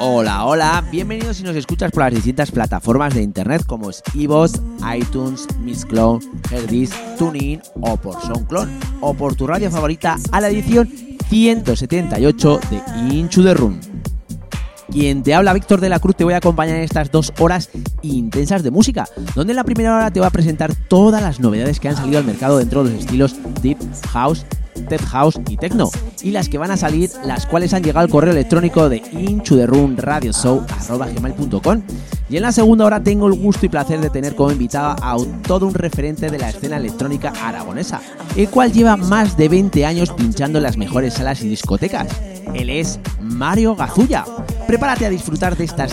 Hola, hola, bienvenidos si nos escuchas por las distintas plataformas de internet como es iVoox, iTunes, Mixcloud, Herdis, TuneIn o por SoundCloud o por tu radio favorita a la edición 178 de Inchu the Room. Quien te habla, Víctor de la Cruz, te voy a acompañar en estas dos horas intensas de música, donde en la primera hora te voy a presentar todas las novedades que han salido al mercado dentro de los estilos Deep House, Tech House y Techno, y las que van a salir, las cuales han llegado al correo electrónico de inchuderunradioshow.com. Y en la segunda hora tengo el gusto y placer de tener como invitada a todo un referente de la escena electrónica aragonesa, el cual lleva más de 20 años pinchando en las mejores salas y discotecas. Él es Mario Gazulla. Prepárate a disfrutar de estas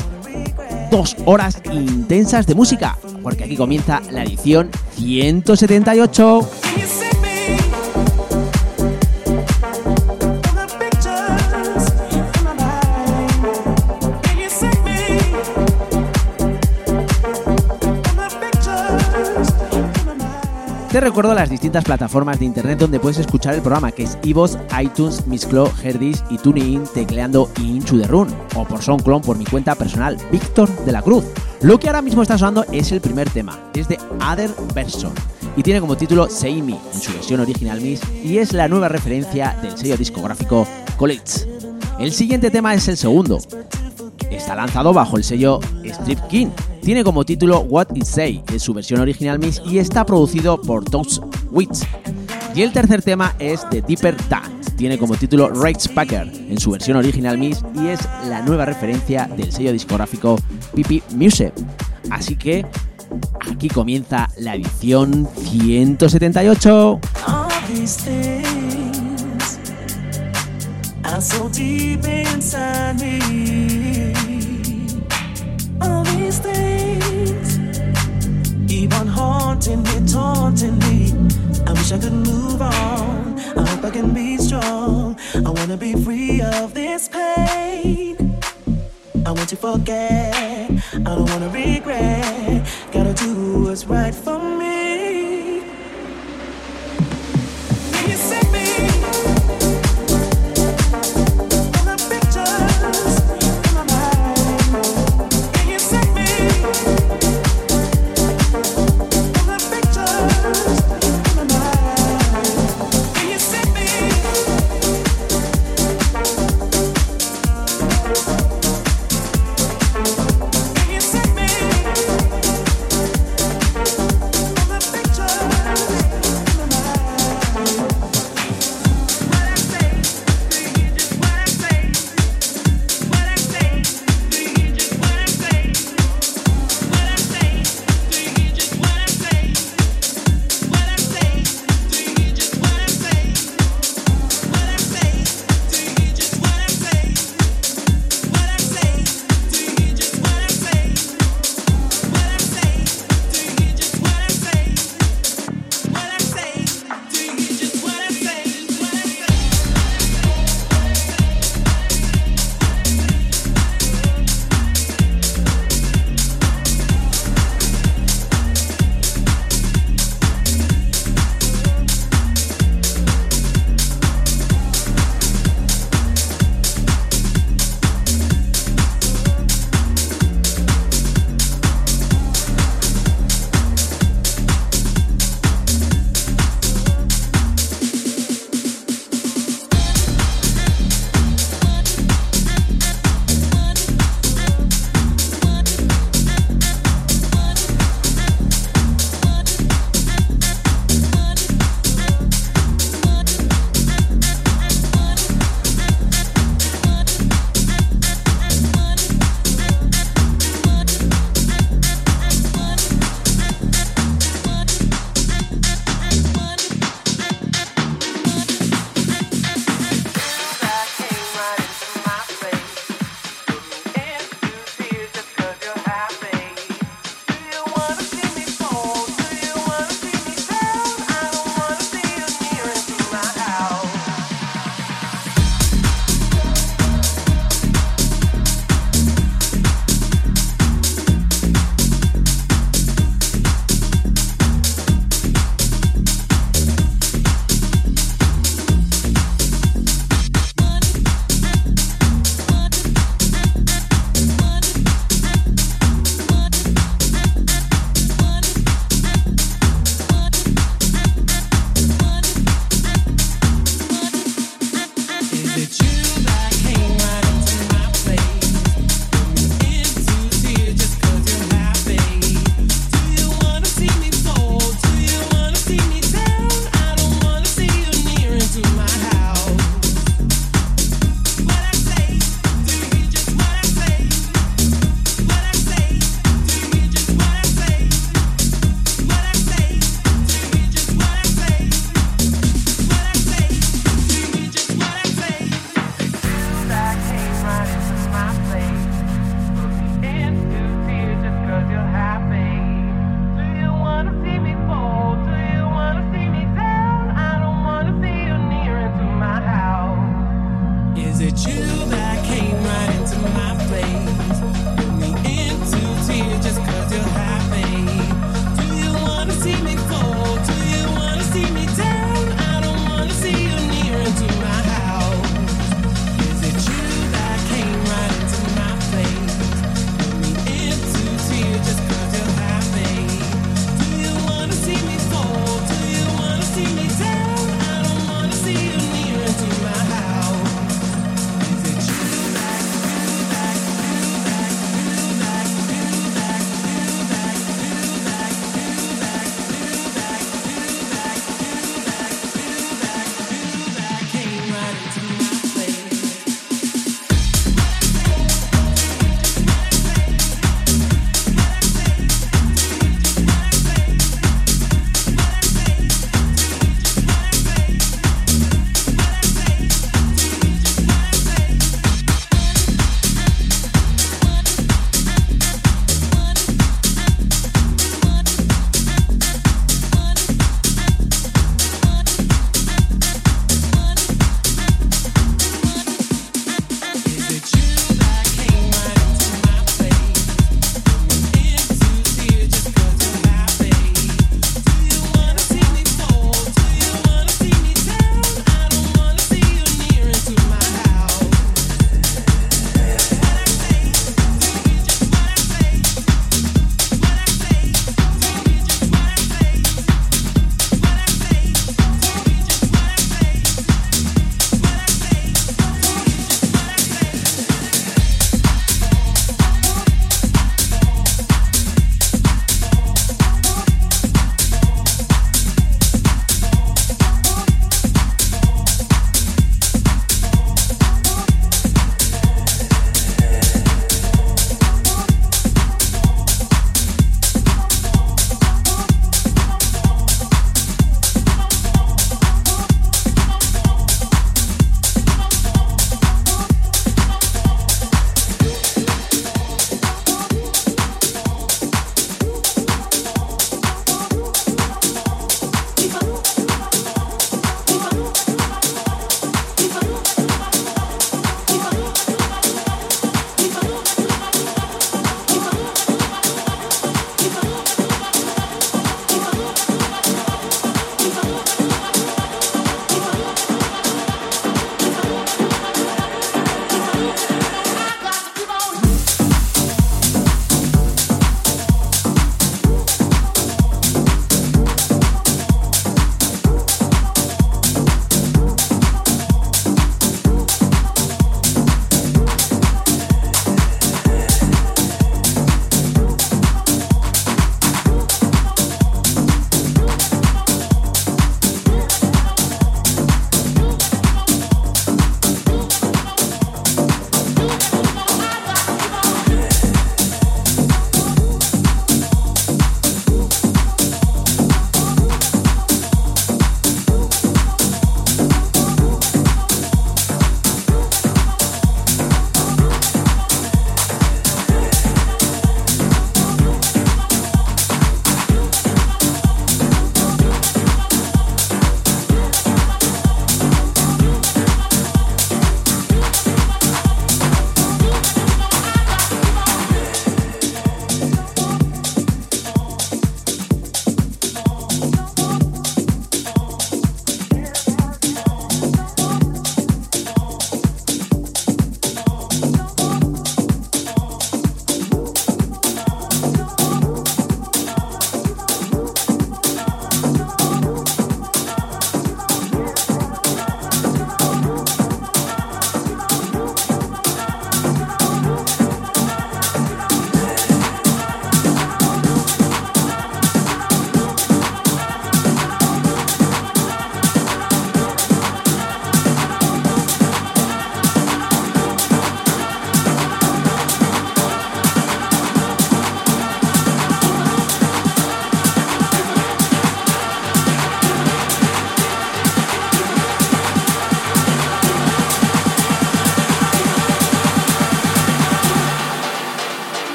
dos horas intensas de música, porque aquí comienza la edición 178. Te recuerdo las distintas plataformas de internet donde puedes escuchar el programa, que es iVoox, iTunes, Mixcloud, Herdis y TuneIn, tecleando Into the Run, o por SoundCloud por mi cuenta personal, Víctor de la Cruz. Lo que ahora mismo está sonando es el primer tema, es de Other Version, y tiene como título Say Me, en su versión original Miss, y es la nueva referencia del sello discográfico College. El siguiente tema es el segundo. Está lanzado bajo el sello Strip King, tiene como título What It Say, en su versión original Mix, y está producido por Toast Wits. Y el tercer tema es The Deeper Dance, tiene como título Rage Packer, en su versión original Mix, y es la nueva referencia del sello discográfico Pipi Music. Así que aquí comienza la edición 178. keep on haunting me, taunting me. I wish I could move on. I hope I can be strong. I wanna be free of this pain. I want to forget. I don't wanna regret. Gotta do what's right for me. Te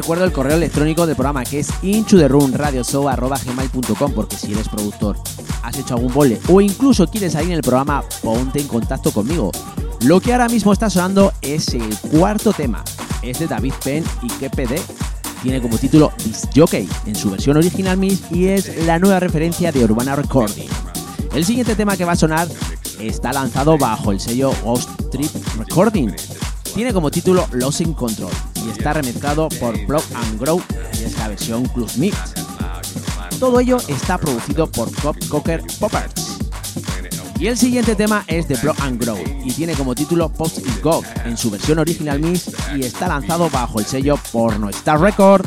recuerdo el correo electrónico del programa que es gmail.com porque si eres productor, has hecho algún bole o incluso quieres salir en el programa, ponte en contacto conmigo. Lo que ahora mismo está sonando es el cuarto tema. Es de David Penn y KPD. Tiene como título Disc Jockey en su versión original Miss y es la nueva referencia de Urbana Recording. El siguiente tema que va a sonar está lanzado bajo el sello Ghost Trip Recording. Tiene como título Losing Control y está remezclado por Plug and Grow y es la versión Club Mix. Todo ello está producido por Cop Cocker Poppers. Y el siguiente tema es de Block and Grow y tiene como título Post It Go en su versión original Mix y está lanzado bajo el sello Porno Star Record.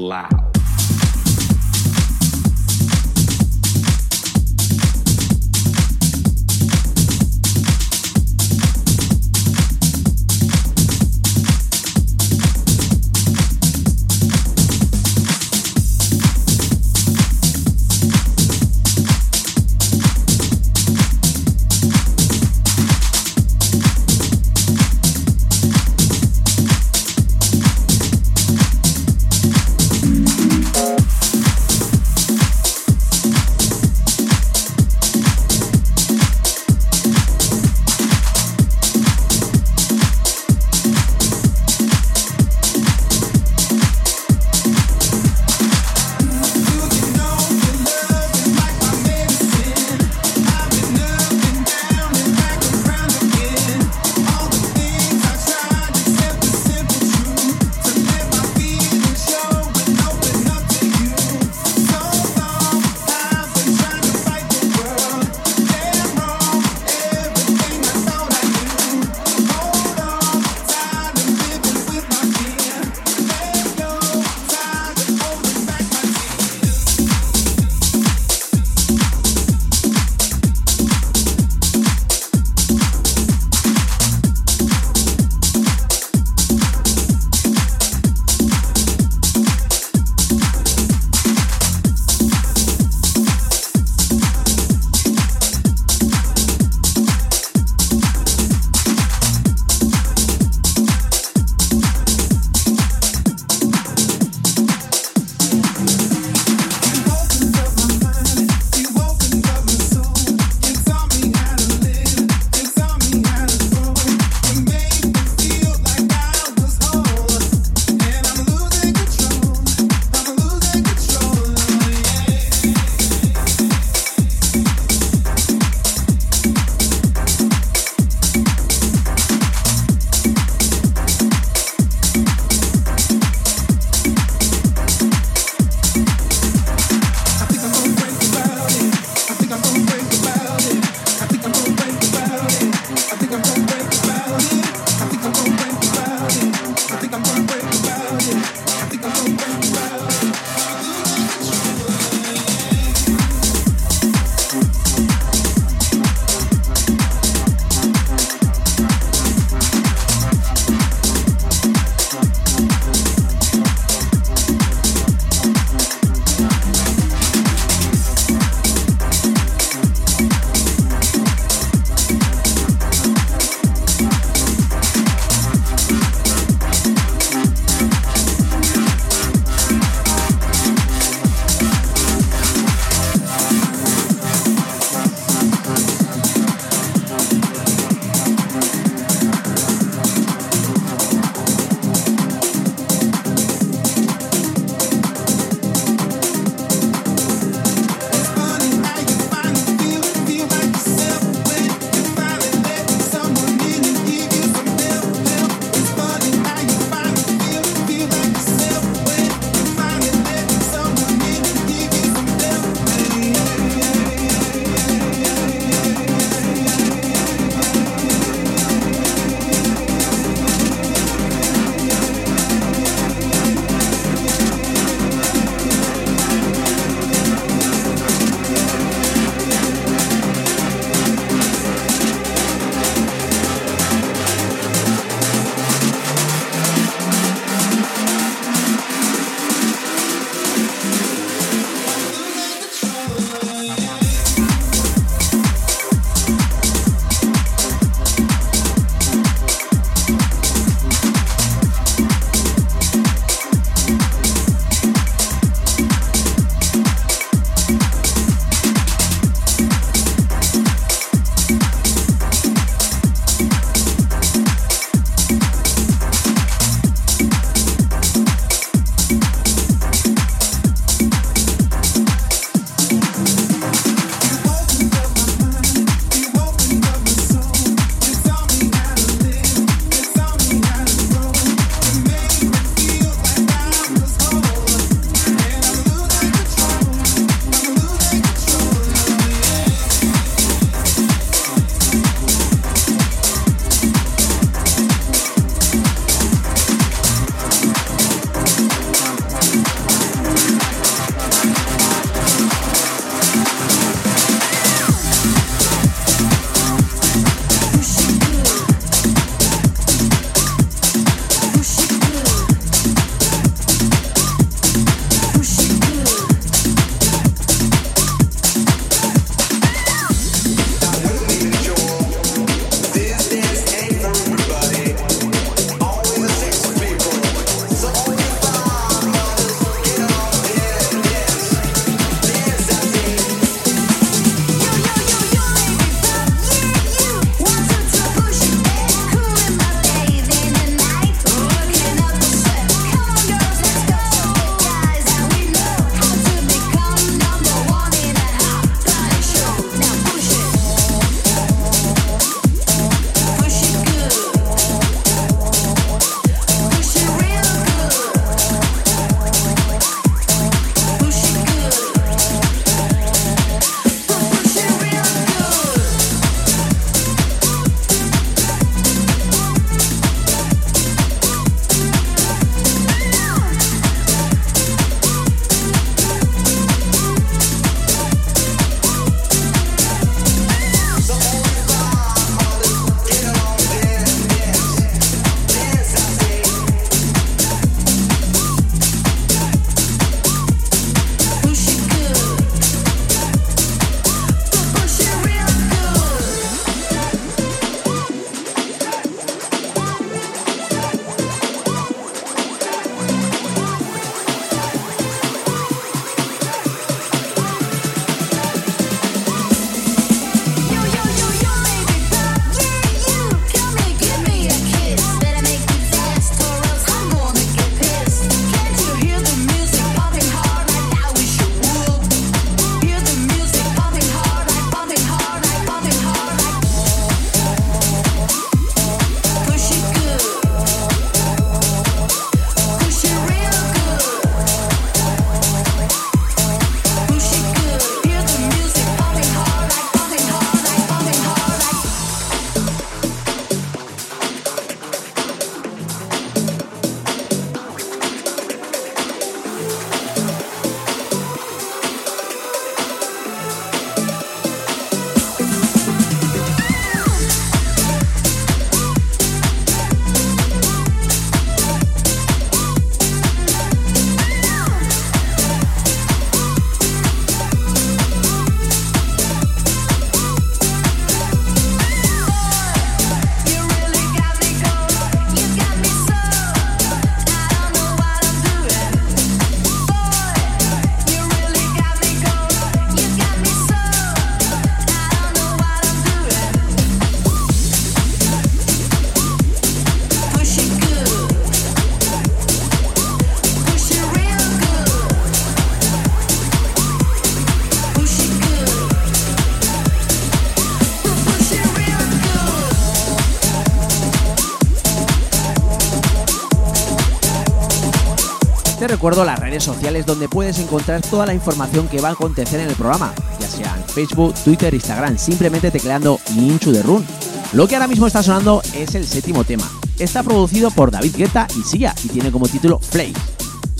lá. Recuerdo las redes sociales donde puedes encontrar toda la información que va a acontecer en el programa, ya sea en Facebook, Twitter, Instagram, simplemente tecleando Inchu de Run. Lo que ahora mismo está sonando es el séptimo tema. Está producido por David Guetta y Sia y tiene como título Flake.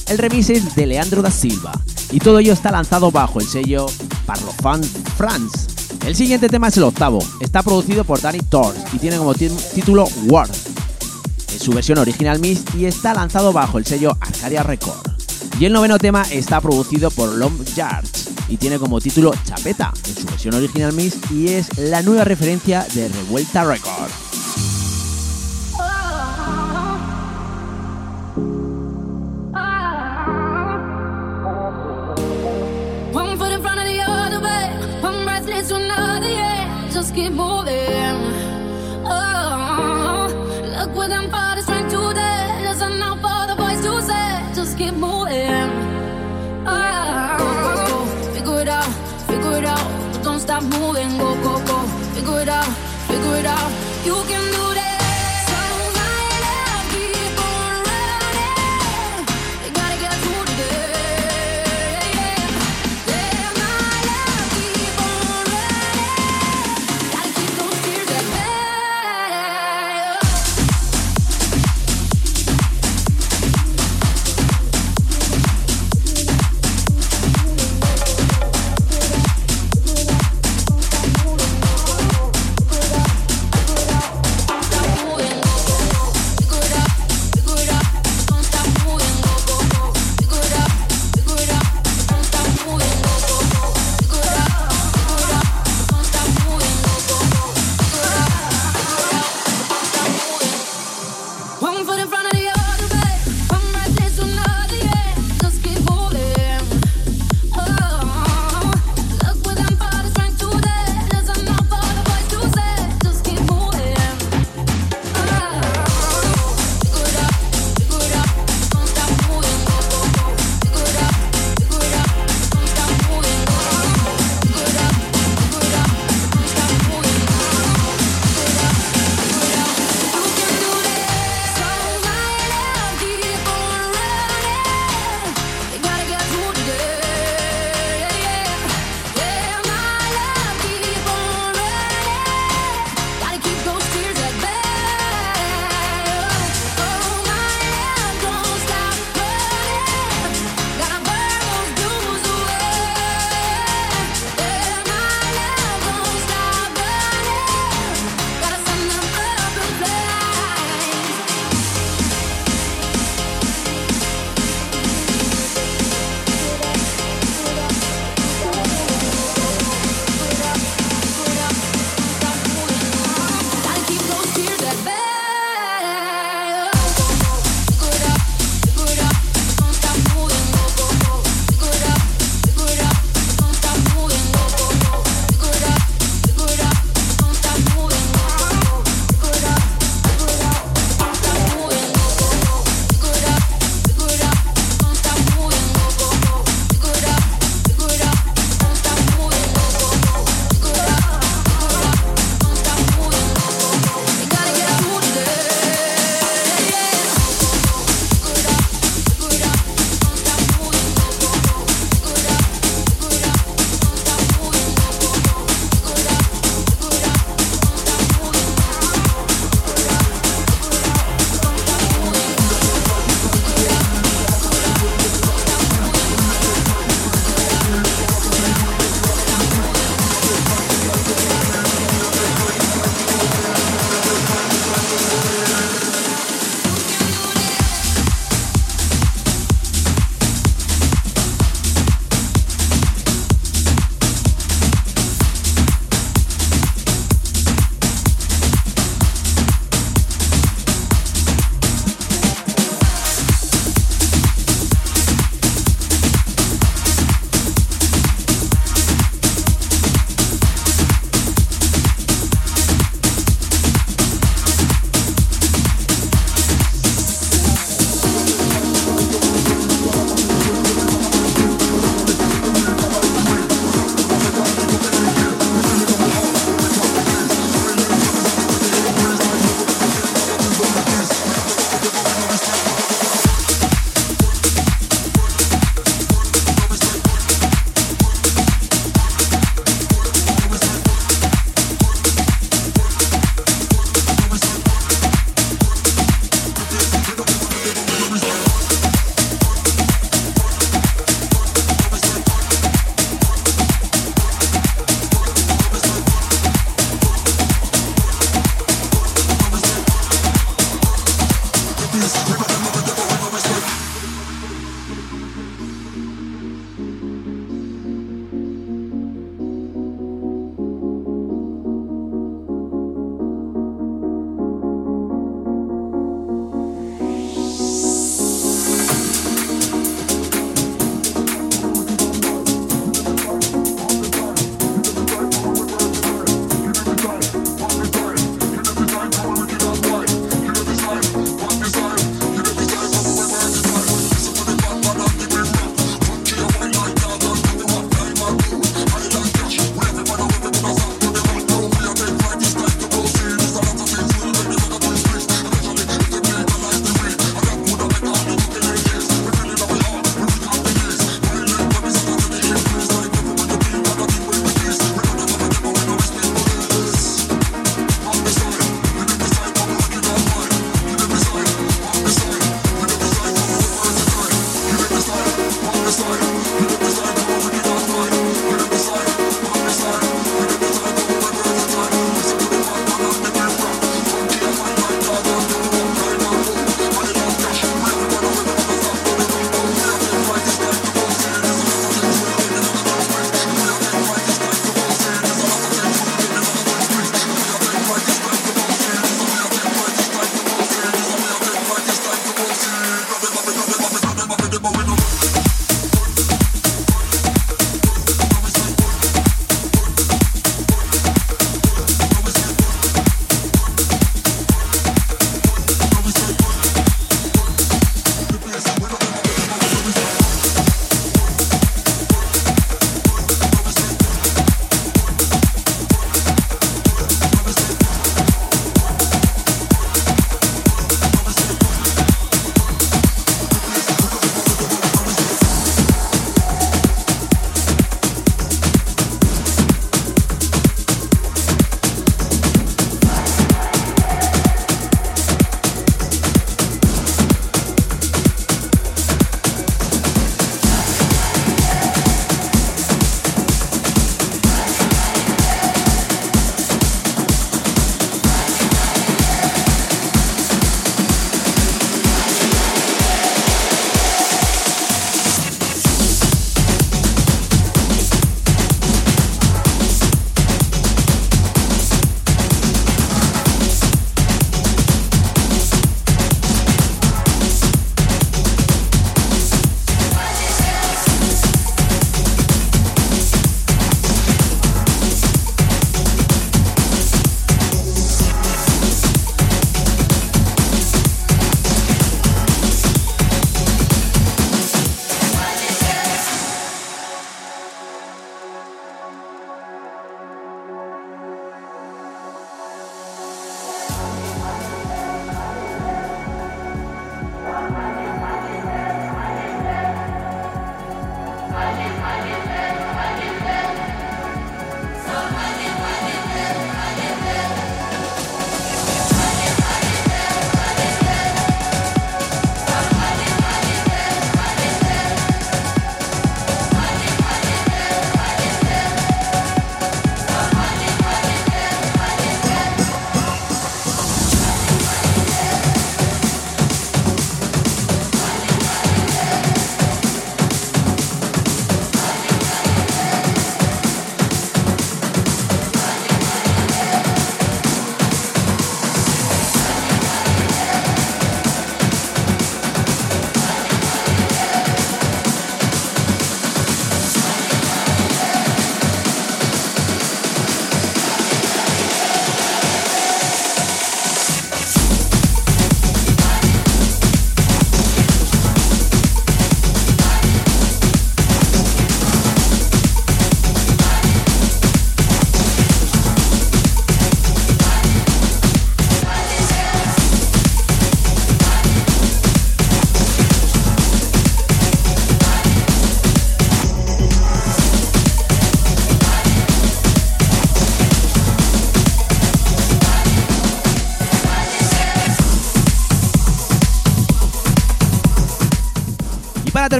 El remix es de Leandro da Silva y todo ello está lanzado bajo el sello Parlofan France. El siguiente tema es el octavo, está producido por Danny Tors y tiene como título Word. Es su versión original mix y está lanzado bajo el sello Arcadia Record. Y el noveno tema está producido por Long Yards y tiene como título Chapeta en su versión original mix y es la nueva referencia de Revuelta Record.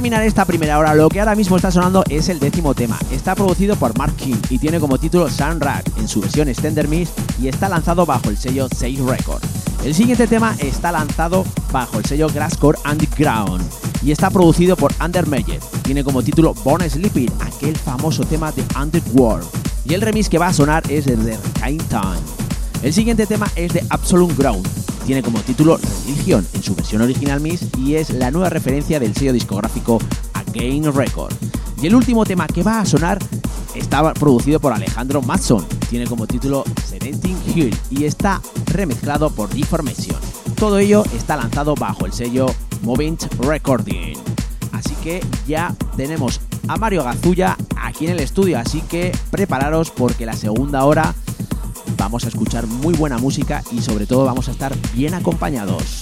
Terminar esta primera hora, lo que ahora mismo está sonando es el décimo tema. Está producido por Mark King y tiene como título Sunrack en su versión Extender Mix y está lanzado bajo el sello Sage Record. El siguiente tema está lanzado bajo el sello Grasscore Underground y está producido por Under Tiene como título Born Sleeping, aquel famoso tema de Underworld. Y el remix que va a sonar es el de Time Time. El siguiente tema es de Absolute Ground. Tiene como título Religion en su versión original Miss y es la nueva referencia del sello discográfico Again Record. Y el último tema que va a sonar está producido por Alejandro Matson. Tiene como título Serenting Hill y está remezclado por Deformation. Todo ello está lanzado bajo el sello Movint Recording. Así que ya tenemos a Mario Gazulla aquí en el estudio, así que prepararos porque la segunda hora vamos a escuchar muy buena música y sobre todo vamos a estar bien acompañados.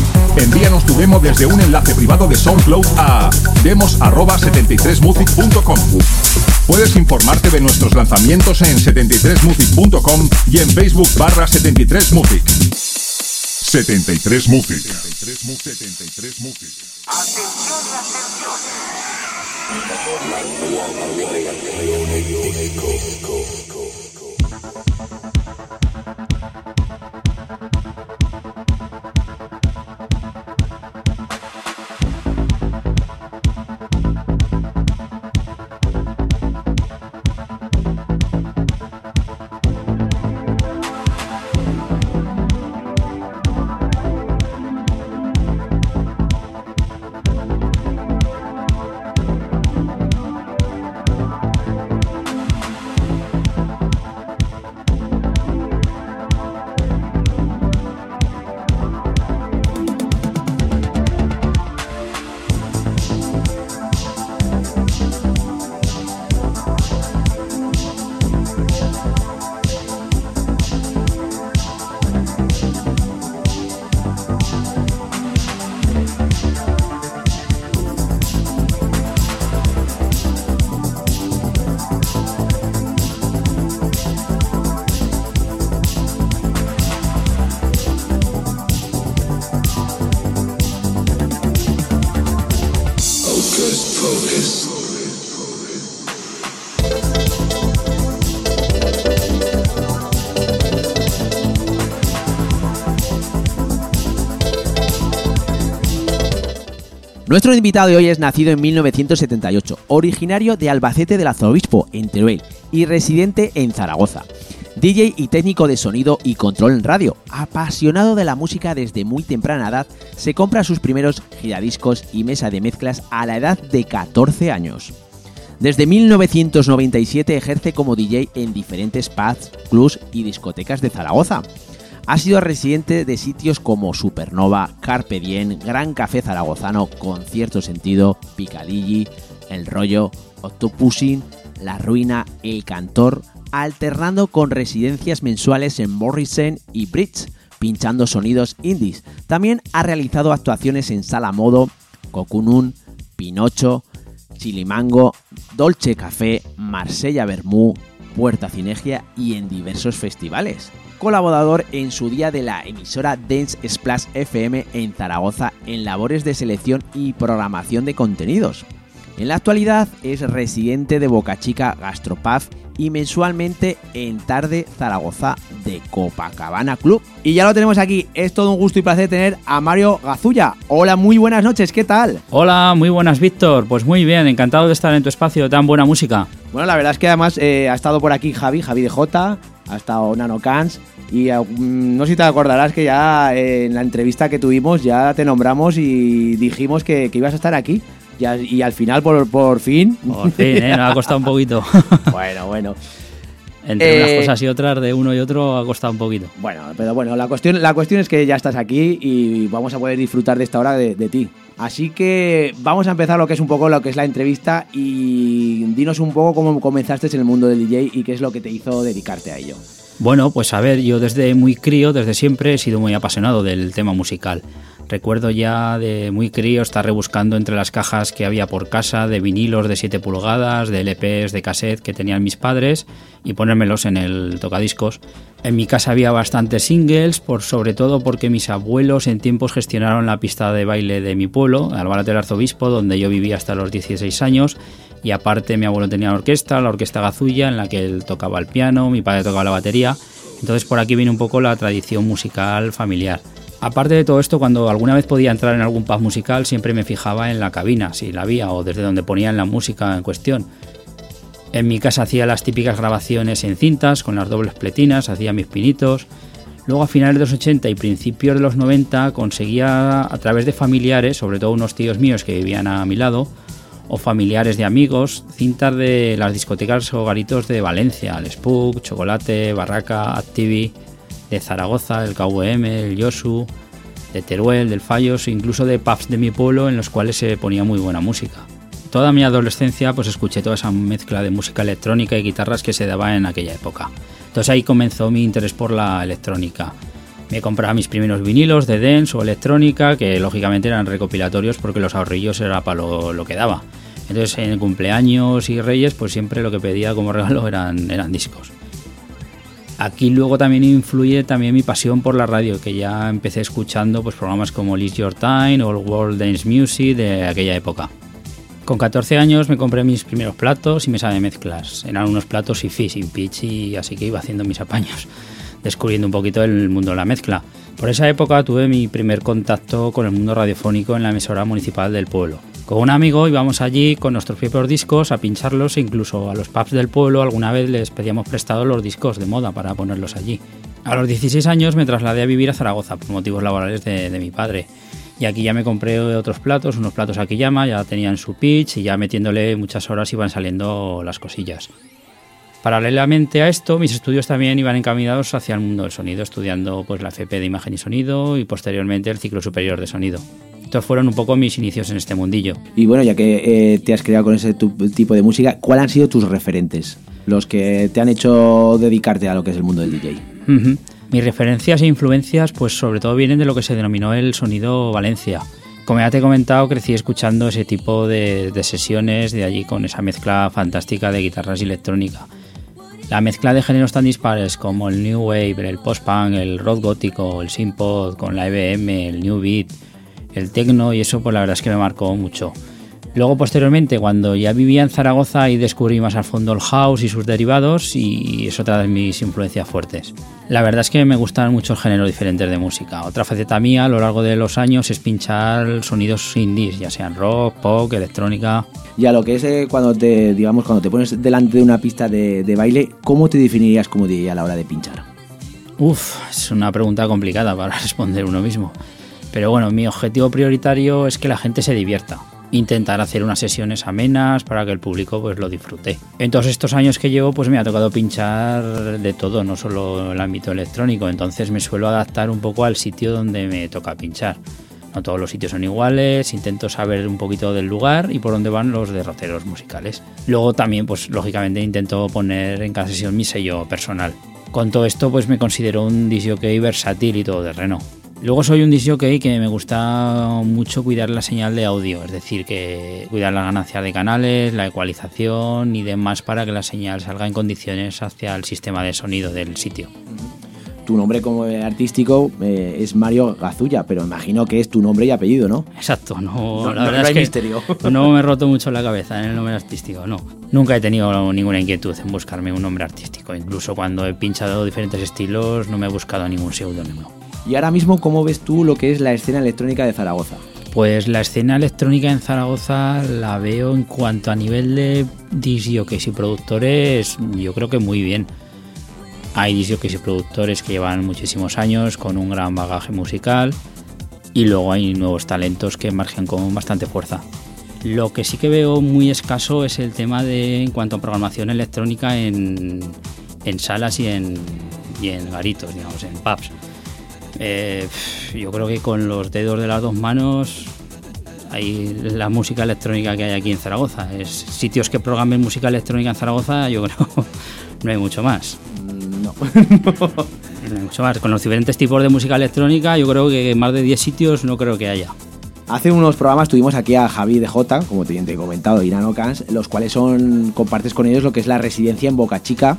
Envíanos tu demo desde un enlace privado de SoundCloud a demos@73music.com. Puedes informarte de nuestros lanzamientos en 73music.com y en Facebook barra 73music. 73 Music. 73 Music. Nuestro invitado de hoy es nacido en 1978, originario de Albacete del Arzobispo, en Teruel, y residente en Zaragoza. DJ y técnico de sonido y control en radio, apasionado de la música desde muy temprana edad, se compra sus primeros giradiscos y mesa de mezclas a la edad de 14 años. Desde 1997 ejerce como DJ en diferentes pubs, clubs y discotecas de Zaragoza. Ha sido residente de sitios como Supernova, Carpe Diem, Gran Café Zaragozano, Concierto Sentido, Picadilly, El Rollo, Octopussing, La Ruina, El Cantor, alternando con residencias mensuales en Morrison y Bridge, pinchando sonidos indies. También ha realizado actuaciones en Sala Modo, Cocunun, Pinocho, Chilimango, Dolce Café, Marsella Bermú, Puerta Cinegia y en diversos festivales. Colaborador en su día de la emisora Dance Splash FM en Zaragoza en labores de selección y programación de contenidos. En la actualidad es residente de Boca Chica Gastropub y mensualmente en Tarde Zaragoza de Copacabana Club. Y ya lo tenemos aquí, es todo un gusto y placer tener a Mario Gazulla. Hola, muy buenas noches, ¿qué tal? Hola, muy buenas Víctor, pues muy bien, encantado de estar en tu espacio tan buena música. Bueno, la verdad es que además eh, ha estado por aquí Javi, Javi de J, ha estado Nano Cans y eh, no sé si te acordarás que ya eh, en la entrevista que tuvimos ya te nombramos y dijimos que, que ibas a estar aquí. Y, al- y al final, por, por fin. Por fin, ¿eh? nos ha costado un poquito. bueno, bueno. Entre Eh, unas cosas y otras, de uno y otro, ha costado un poquito. Bueno, pero bueno, la cuestión, la cuestión es que ya estás aquí y vamos a poder disfrutar de esta hora de, de ti. Así que vamos a empezar lo que es un poco lo que es la entrevista y dinos un poco cómo comenzaste en el mundo del DJ y qué es lo que te hizo dedicarte a ello. Bueno, pues a ver, yo desde muy crío, desde siempre he sido muy apasionado del tema musical. Recuerdo ya de muy crío estar rebuscando entre las cajas que había por casa de vinilos de 7 pulgadas, de LPs, de cassette que tenían mis padres y ponérmelos en el tocadiscos. En mi casa había bastantes singles, sobre todo porque mis abuelos en tiempos gestionaron la pista de baile de mi pueblo, Albalate del Arzobispo, donde yo vivía hasta los 16 años. Y aparte mi abuelo tenía la orquesta, la orquesta Gazulla, en la que él tocaba el piano, mi padre tocaba la batería. Entonces por aquí viene un poco la tradición musical familiar. Aparte de todo esto, cuando alguna vez podía entrar en algún pub musical, siempre me fijaba en la cabina, si la había, o desde donde ponían la música en cuestión. En mi casa hacía las típicas grabaciones en cintas, con las dobles pletinas, hacía mis pinitos. Luego a finales de los 80 y principios de los 90 conseguía a través de familiares, sobre todo unos tíos míos que vivían a mi lado, o familiares de amigos, cintas de las discotecas o garitos de Valencia, el Spook, Chocolate, Barraca, Activi, de Zaragoza, el KVM, el Yosu, de Teruel, del Fallos, incluso de pubs de mi pueblo en los cuales se ponía muy buena música. Toda mi adolescencia pues escuché toda esa mezcla de música electrónica y guitarras que se daba en aquella época. Entonces ahí comenzó mi interés por la electrónica. Me compraba mis primeros vinilos de dance o electrónica, que lógicamente eran recopilatorios porque los ahorrillos era para lo, que daba. Entonces en cumpleaños y reyes pues siempre lo que pedía como regalo eran, eran discos. Aquí luego también influye también mi pasión por la radio, que ya empecé escuchando pues, programas como Liz Your Time o World Dance Music de aquella época. Con 14 años me compré mis primeros platos y mesa de mezclas. Eran unos platos y fi sin pitch así que iba haciendo mis apaños, descubriendo un poquito el mundo de la mezcla. Por esa época tuve mi primer contacto con el mundo radiofónico en la emisora municipal del pueblo. Con un amigo íbamos allí con nuestros propios discos a pincharlos e incluso a los pubs del pueblo alguna vez les pedíamos prestados los discos de moda para ponerlos allí. A los 16 años me trasladé a vivir a Zaragoza por motivos laborales de, mi padre. Y aquí ya me compré otros platos, unos platos aquí llama, ya tenían su pitch y ya metiéndole muchas horas iban saliendo las cosillas. Paralelamente a esto, mis estudios también iban encaminados hacia el mundo del sonido, estudiando pues la FP de imagen y sonido y posteriormente el ciclo superior de sonido. Estos fueron un poco mis inicios en este mundillo. Y bueno, ya que eh, te has creado con ese tipo de música, ¿cuáles han sido tus referentes? Los que te han hecho dedicarte a lo que es el mundo del DJ. Mis referencias e influencias, pues sobre todo vienen de lo que se denominó el sonido Valencia. Como ya te he comentado, crecí escuchando ese tipo de, de sesiones de allí con esa mezcla fantástica de guitarras y electrónica. La mezcla de géneros tan dispares como el New Wave, el post-punk, el rock gótico, el synth-pop con la EBM, el New Beat, el tecno y eso pues la verdad es que me marcó mucho. Luego posteriormente cuando ya vivía en Zaragoza y descubrí más al fondo el house y sus derivados y es otra de mis influencias fuertes. La verdad es que me gustan muchos géneros diferentes de música. Otra faceta mía a lo largo de los años es pinchar sonidos indies, ya sean rock, pop, electrónica. Y a lo que es eh, cuando te digamos cuando te pones delante de una pista de, de baile, ¿cómo te definirías como DJ a la hora de pinchar? Uf, es una pregunta complicada para responder uno mismo. Pero bueno, mi objetivo prioritario es que la gente se divierta. Intentar hacer unas sesiones amenas para que el público pues lo disfrute. En todos estos años que llevo pues me ha tocado pinchar de todo, no solo el ámbito electrónico, entonces me suelo adaptar un poco al sitio donde me toca pinchar. No todos los sitios son iguales, intento saber un poquito del lugar y por dónde van los derroteros musicales. Luego también, pues lógicamente intento poner en cada sesión mi sello personal. Con todo esto, pues me considero un disjockey versátil y todo terreno. Luego soy un disjockey que me gusta mucho cuidar la señal de audio, es decir, que cuidar la ganancia de canales, la ecualización y demás para que la señal salga en condiciones hacia el sistema de sonido del sitio. Tu nombre como artístico eh, es Mario Gazulla, pero imagino que es tu nombre y apellido, ¿no? Exacto, no, la verdad es que misterio. no me he roto mucho la cabeza en el nombre artístico, no. Nunca he tenido ninguna inquietud en buscarme un nombre artístico, incluso cuando he pinchado diferentes estilos no me he buscado ningún seudónimo. Y ahora mismo, ¿cómo ves tú lo que es la escena electrónica de Zaragoza? Pues la escena electrónica en Zaragoza la veo en cuanto a nivel de disjockeys y productores, yo creo que muy bien. Hay disjockeys y productores que llevan muchísimos años con un gran bagaje musical y luego hay nuevos talentos que emergen con bastante fuerza. Lo que sí que veo muy escaso es el tema de en cuanto a programación electrónica en, salas y en, y en garitos, digamos, en pubs eh, yo creo que con los dedos de las dos manos hay la música electrónica que hay aquí en Zaragoza. Es sitios que programen música electrónica en Zaragoza, yo creo no hay mucho más. No. no hay mucho más. Con los diferentes tipos de música electrónica, yo creo que más de 10 sitios no creo que haya. Hace unos programas tuvimos aquí a Javi de J, como te he comentado, y Nano Cans, los cuales son compartes con ellos lo que es la residencia en Boca Chica,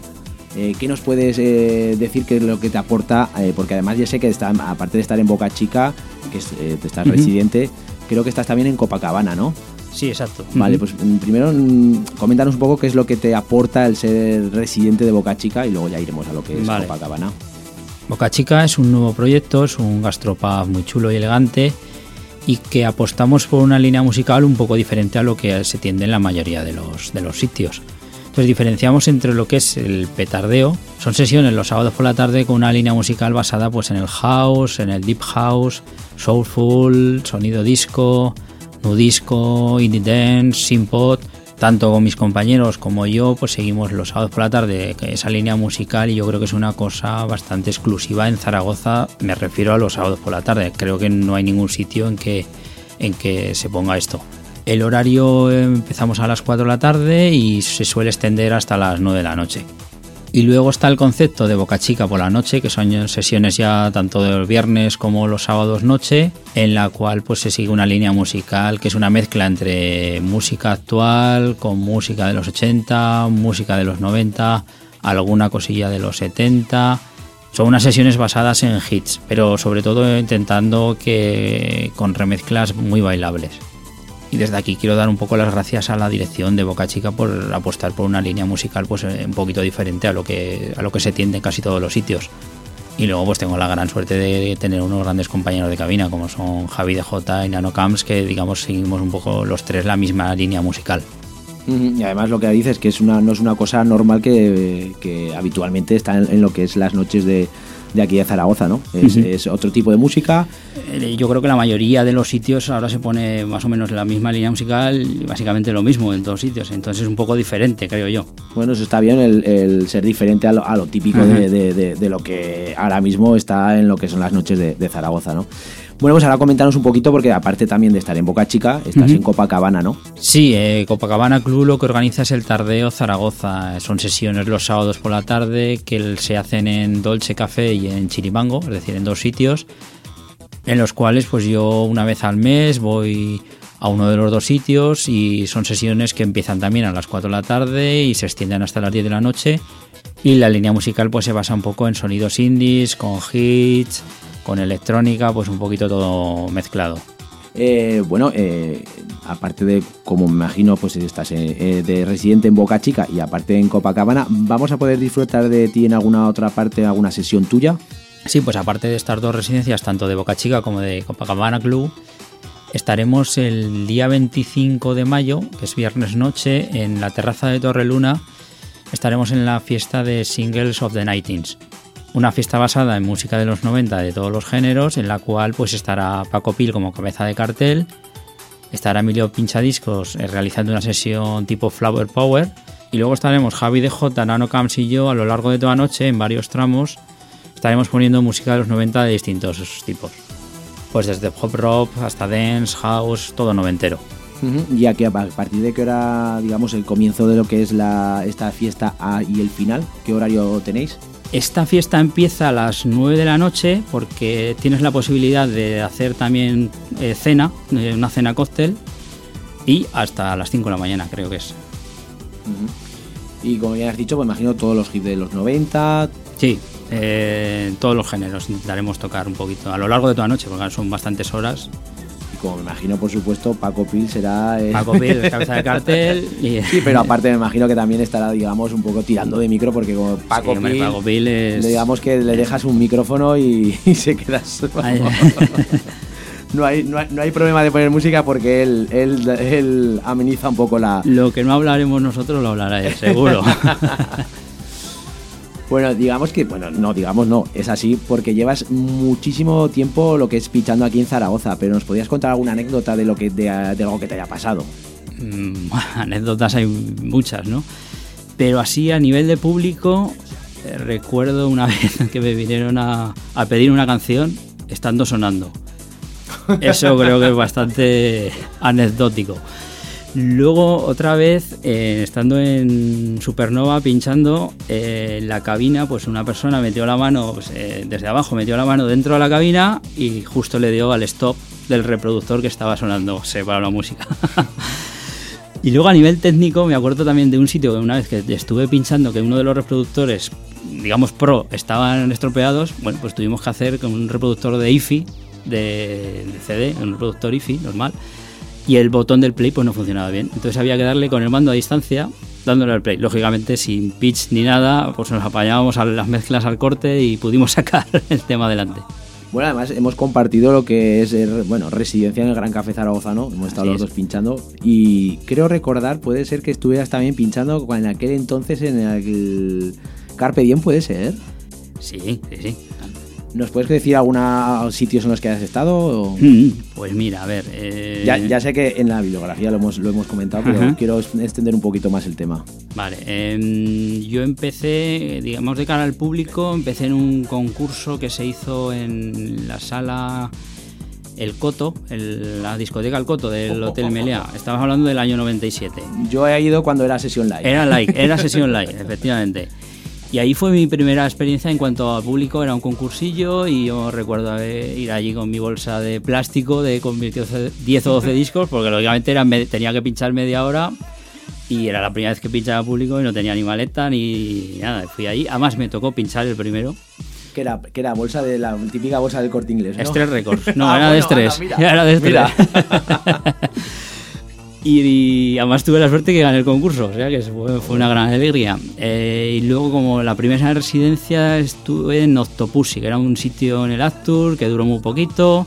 eh, ¿Qué nos puedes eh, decir que es lo que te aporta? Eh, porque además ya sé que está, aparte de estar en Boca Chica, que es, te estás residente, creo que estás también en Copacabana, ¿no? Sí, exacto. Vale, pues mm, primero mm, coméntanos un poco qué es lo que te aporta el ser residente de Boca Chica y luego ya iremos a lo que es Copacabana. Boca Chica es un nuevo proyecto, es un gastropub muy chulo y elegante y que apostamos por una línea musical un poco diferente a lo que se tiende en la mayoría de los, de los sitios. Entonces diferenciamos entre lo que es el petardeo. Son sesiones los sábados por la tarde con una línea musical basada pues en el house, en el deep house, soulful, sonido disco, nudisco, indie dance, simpot. Tanto con mis compañeros como yo, pues seguimos los sábados por la tarde esa línea musical y yo creo que es una cosa bastante exclusiva en Zaragoza. Me refiero a los sábados por la tarde. Creo que no hay ningún sitio en que, en que se ponga esto. El horario empezamos a las 4 de la tarde y se suele extender hasta las 9 de la noche. Y luego está el concepto de Boca Chica por la noche, que son sesiones ya tanto de viernes como los sábados noche, en la cual pues se sigue una línea musical que es una mezcla entre música actual con música de los 80, música de los 90, alguna cosilla de los 70. Son unas sesiones basadas en hits, pero sobre todo intentando que con remezclas muy bailables. Y desde aquí quiero dar un poco las gracias a la dirección de Boca Chica por apostar por una línea musical pues eh, un poquito diferente a lo que a lo que se tiende en casi todos los sitios. Y luego pues tengo la gran suerte de tener unos grandes compañeros de cabina como son Javi de J y Nano Camps que digamos seguimos un poco los tres la misma línea musical. Y además lo que dices que es una, no es una cosa normal que, habitualmente está en, lo que es las noches de, de aquí de Zaragoza, ¿no? Es, otro tipo de música. Eh, yo creo que la mayoría de los sitios ahora se pone más o menos la misma línea musical y básicamente lo mismo en todos sitios, entonces es un poco diferente, creo yo. Bueno, eso está bien, el, ser diferente a lo, típico de, lo que ahora mismo está en lo que son las noches de, Zaragoza, ¿no? Bueno, pues ahora comentanos un poquito, porque aparte también de estar en Boca Chica, estás en Copacabana, ¿no? Sí, eh, Copacabana Club lo que organiza es el Tardeo Zaragoza. Son sesiones los sábados por la tarde que se hacen en Dolce Café y en Chirimango, es decir, en dos sitios, en los cuales pues yo una vez al mes voy a uno de los dos sitios y son sesiones que empiezan también a las 4 de la tarde y se extienden hasta las 10 de la noche y la línea musical pues se basa un poco en sonidos indies, con hits, con electrónica, pues un poquito todo mezclado. Eh, bueno, eh, aparte de, como me imagino, pues estás eh, de residente en Boca Chica y aparte en Copacabana, ¿vamos a poder disfrutar de ti en alguna otra parte, alguna sesión tuya? Sí, pues aparte de estas dos residencias, tanto de Boca Chica como de Copacabana Club, estaremos el día 25 de mayo, que es viernes noche, en la terraza de Torreluna. Estaremos en la fiesta de Singles of the Nightings una fiesta basada en música de los 90 de todos los géneros, en la cual pues estará Paco Pil como cabeza de cartel, estará Emilio Pinchadiscos eh, realizando una sesión tipo Flower Power, y luego estaremos Javi de J, Nano Camps y yo a lo largo de toda noche en varios tramos. Estaremos poniendo música de los 90 de distintos tipos. Pues desde pop rock hasta dance, house, todo noventero. Y aquí a partir de qué hora, digamos, el comienzo de lo que es esta fiesta y el final, ¿qué horario tenéis? Esta fiesta empieza a las 9 de la noche porque tienes la posibilidad de hacer también eh, cena, eh, una cena cóctel, y hasta las 5 de la mañana creo que es. Y como ya has dicho, pues imagino todos los hits de los 90. Sí, eh, todos los géneros intentaremos tocar un poquito a lo largo de toda la noche, porque son bastantes horas como me imagino, por supuesto, Paco Pil será. Paco Pil, cabeza de cartel. Sí, pero aparte me imagino que también estará, digamos, un poco tirando de micro, porque como Paco, Pil, es... digamos que le dejas un micrófono y, se quedas. no hay, no, hay, problema de poner música porque él, él, él ameniza un poco la. Lo que no hablaremos nosotros lo hablará él, seguro. Bueno, digamos que, bueno, no, digamos no, es así porque llevas muchísimo tiempo lo que es pichando aquí en Zaragoza, pero nos podías contar alguna anécdota de lo que de, algo que te haya pasado. Mm, anécdotas hay muchas, ¿no? Pero así a nivel de público, eh, recuerdo una vez que me vinieron a, a pedir una canción estando sonando. Eso creo que es bastante anecdótico. Luego, otra vez, eh, estando en Supernova pinchando, eh, la cabina, pues una persona metió la mano, pues, eh, desde abajo metió la mano dentro de la cabina y justo le dio al stop del reproductor que estaba sonando, se paró la música. y luego a nivel técnico, me acuerdo también de un sitio que una vez que estuve pinchando que uno de los reproductores, digamos pro, estaban estropeados, bueno, pues tuvimos que hacer con un reproductor de IFI, de, de CD, un reproductor IFI normal y el botón del play pues no funcionaba bien. Entonces había que darle con el mando a distancia dándole al play. Lógicamente sin pitch ni nada, pues nos apañábamos a las mezclas al corte y pudimos sacar el tema adelante. Bueno, además hemos compartido lo que es, bueno, residencia en el Gran Café Zaragoza, ¿no? Hemos estado los dos pinchando y creo recordar, puede ser que estuvieras también pinchando en aquel entonces en el Carpe Diem, ¿puede ser? Sí, sí, sí. ¿Nos puedes decir algunos sitios en los que has estado? o- Mm, Pues mira, a ver. eh, Ya, ya sé que en la bibliografía lo hemos, lo hemos comentado, pero Ajá. quiero extender un poquito más el tema. Vale, em, yo empecé, digamos, de cara al público, empecé en un concurso que se hizo en la sala El Coto, el- la discoteca El Coto del Hotel Meliá. Estamos hablando del año 97. Yo he ido cuando era sesión live. Era like, era sesión live, efectivamente. Y ahí fue mi primera experiencia en cuanto a público, era un concursillo y yo recuerdo ir allí con mi bolsa de plástico de con mis 10 o 12 discos, porque lógicamente era, me- tenía que pinchar media hora y era la primera vez que pinchaba público y no tenía ni maleta ni nada. Fui ahí, además me tocó pinchar el primero. Que era, que era bolsa de la típica bolsa del corte inglés. ¿no? Estrés Records. No, Ah, era de bueno, anda, estrés. mira, era de estrés. Y, y además tuve la suerte que gané el concurso, o sea que fue, fue una gran alegría. Eh, y luego, como la primera residencia, estuve en Octopussy, que era un sitio en el Actur que duró muy poquito.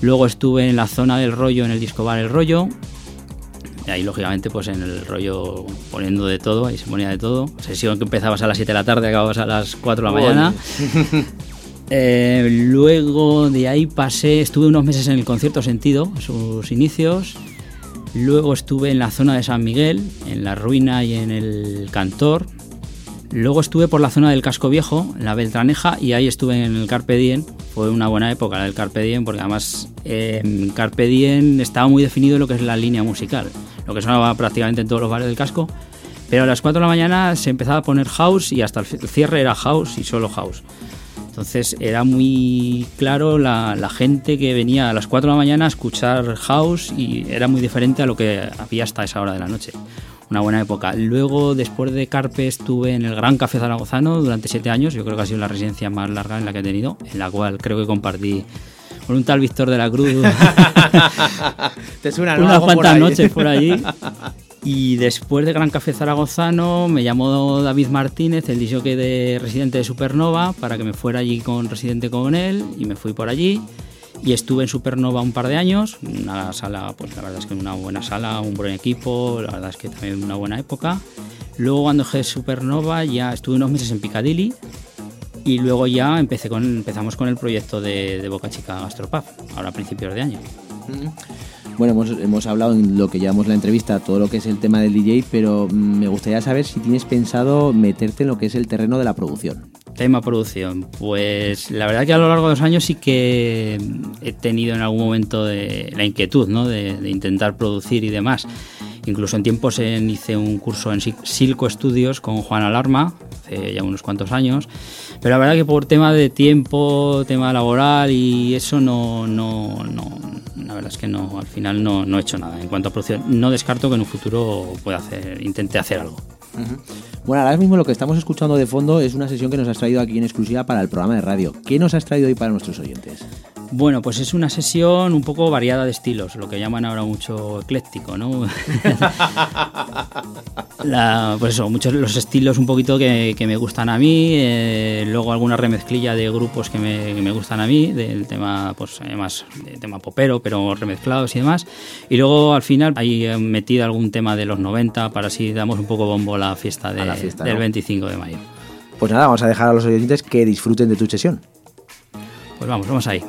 Luego estuve en la zona del rollo, en el disco bar El Rollo. Y ahí, lógicamente, pues en el rollo poniendo de todo, ahí se ponía de todo. Sesión que empezabas a las 7 de la tarde, acababas a las 4 de la mañana. Eh, luego de ahí pasé, estuve unos meses en el concierto Sentido, sus inicios. Luego estuve en la zona de San Miguel, en la ruina y en el Cantor. Luego estuve por la zona del Casco Viejo, la Beltraneja, y ahí estuve en el Carpe Diem. Fue una buena época la del Carpe Diem, porque además eh, Carpe Diem estaba muy definido lo que es la línea musical, lo que sonaba prácticamente en todos los bares del casco. Pero a las 4 de la mañana se empezaba a poner house y hasta el cierre era house y solo house. Entonces era muy claro la, la gente que venía a las 4 de la mañana a escuchar house y era muy diferente a lo que había hasta esa hora de la noche. Una buena época. Luego, después de Carpe, estuve en el Gran Café Zaragozano durante 7 años. Yo creo que ha sido la residencia más larga en la que he tenido, en la cual creo que compartí con un tal Víctor de la Cruz Te suena, ¿no? unas por cuantas noches por allí. Y después de Gran Café Zaragozano me llamó David Martínez, el disjockey de Residente de Supernova, para que me fuera allí con Residente con él y me fui por allí. Y estuve en Supernova un par de años, una sala, pues la verdad es que una buena sala, un buen equipo, la verdad es que también una buena época. Luego cuando dejé Supernova ya estuve unos meses en Piccadilly y luego ya empecé con, empezamos con el proyecto de, de Boca Chica Gastropub, ahora a principios de año. Bueno, hemos, hemos hablado en lo que llevamos la entrevista, todo lo que es el tema del DJ, pero mm, me gustaría saber si tienes pensado meterte en lo que es el terreno de la producción. Tema producción. Pues la verdad que a lo largo de los años sí que he tenido en algún momento de, la inquietud ¿no? de, de intentar producir y demás. Incluso en tiempos en- hice un curso en Sil- Silco Studios con Juan Alarma, hace ya unos cuantos años. Pero la verdad que por tema de tiempo, tema laboral y eso no, no, no la verdad es que no, al final no, no he hecho nada. En cuanto a producción, no descarto que en un futuro pueda hacer, intente hacer algo. Bueno, ahora mismo lo que estamos escuchando de fondo es una sesión que nos has traído aquí en exclusiva para el programa de radio. ¿Qué nos has traído hoy para nuestros oyentes? Bueno, pues es una sesión un poco variada de estilos, lo que llaman ahora mucho ecléctico, ¿no? La- pues eso, muchos los estilos un poquito que, que me gustan a mí, eh, luego alguna remezclilla de grupos que me, que me gustan a mí, del tema, pues además, de tema popero, pero remezclados y demás. Y luego al final hay eh, metido algún tema de los 90 para así damos un poco bombo a la fiesta, de- A la fiesta, del ¿no? 25 de mayo. Pues nada, vamos a dejar a los oyentes que disfruten de tu sesión. Pues vamos, vamos ahí.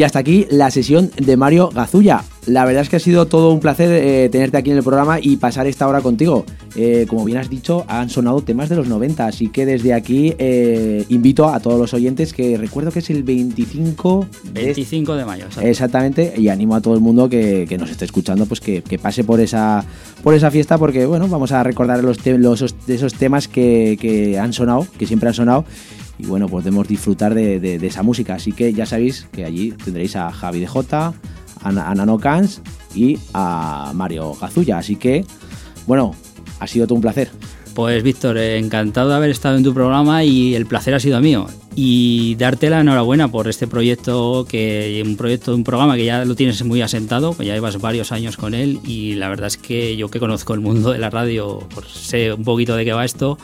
Y hasta aquí la sesión de Mario Gazulla. La verdad es que ha sido todo un placer eh, tenerte aquí en el programa y pasar esta hora contigo. Eh, como bien has dicho, han sonado temas de los 90, así que desde aquí eh, invito a todos los oyentes que recuerdo que es el 25... de- 25 de mayo. exacto. Exactamente, y animo a todo el mundo que, que nos esté escuchando pues que, que pase por esa, por esa fiesta porque bueno, vamos a recordar los, los esos temas que, que han sonado, que siempre han sonado y bueno, podemos disfrutar de, esa música. Así que ya sabéis que allí tendréis a Javi de J, a, a Nano Cans y a Mario Gazulla. Así que, bueno, ha sido todo un placer. Pues Víctor, encantado de haber estado en tu programa y el placer ha sido mío. Y darte la enhorabuena por este proyecto, que un proyecto, un programa que ya lo tienes muy asentado, ya llevas varios años con él y la verdad es que yo que conozco el mundo de la radio, pues sé un poquito de qué va esto,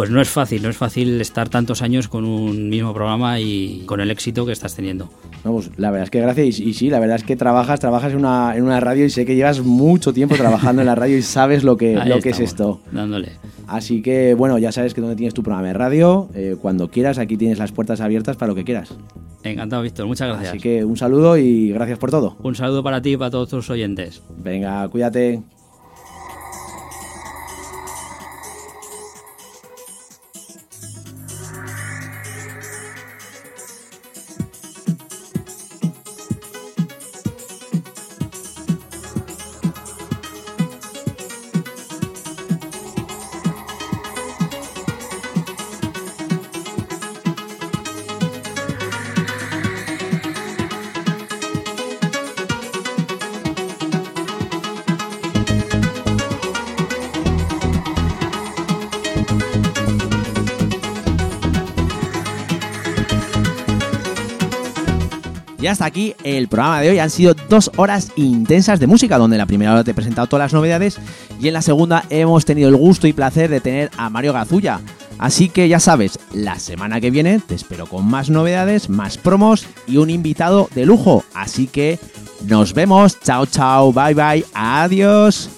pues no es fácil, no es fácil estar tantos años con un mismo programa y con el éxito que estás teniendo. Vamos, la verdad es que gracias. Y, y sí, la verdad es que trabajas, trabajas en una, en una radio y sé que llevas mucho tiempo trabajando en la radio y sabes lo que, Ahí lo que es esto. Dándole. Así que, bueno, ya sabes que donde tienes tu programa de radio, eh, cuando quieras, aquí tienes las puertas abiertas para lo que quieras. Encantado, Víctor, muchas gracias. Así que un saludo y gracias por todo. Un saludo para ti y para todos tus oyentes. Venga, cuídate. Hasta aquí el programa de hoy. Han sido dos horas intensas de música, donde en la primera hora te he presentado todas las novedades y en la segunda hemos tenido el gusto y placer de tener a Mario Gazulla. Así que ya sabes, la semana que viene te espero con más novedades, más promos y un invitado de lujo. Así que nos vemos. Chao, chao, bye, bye. Adiós.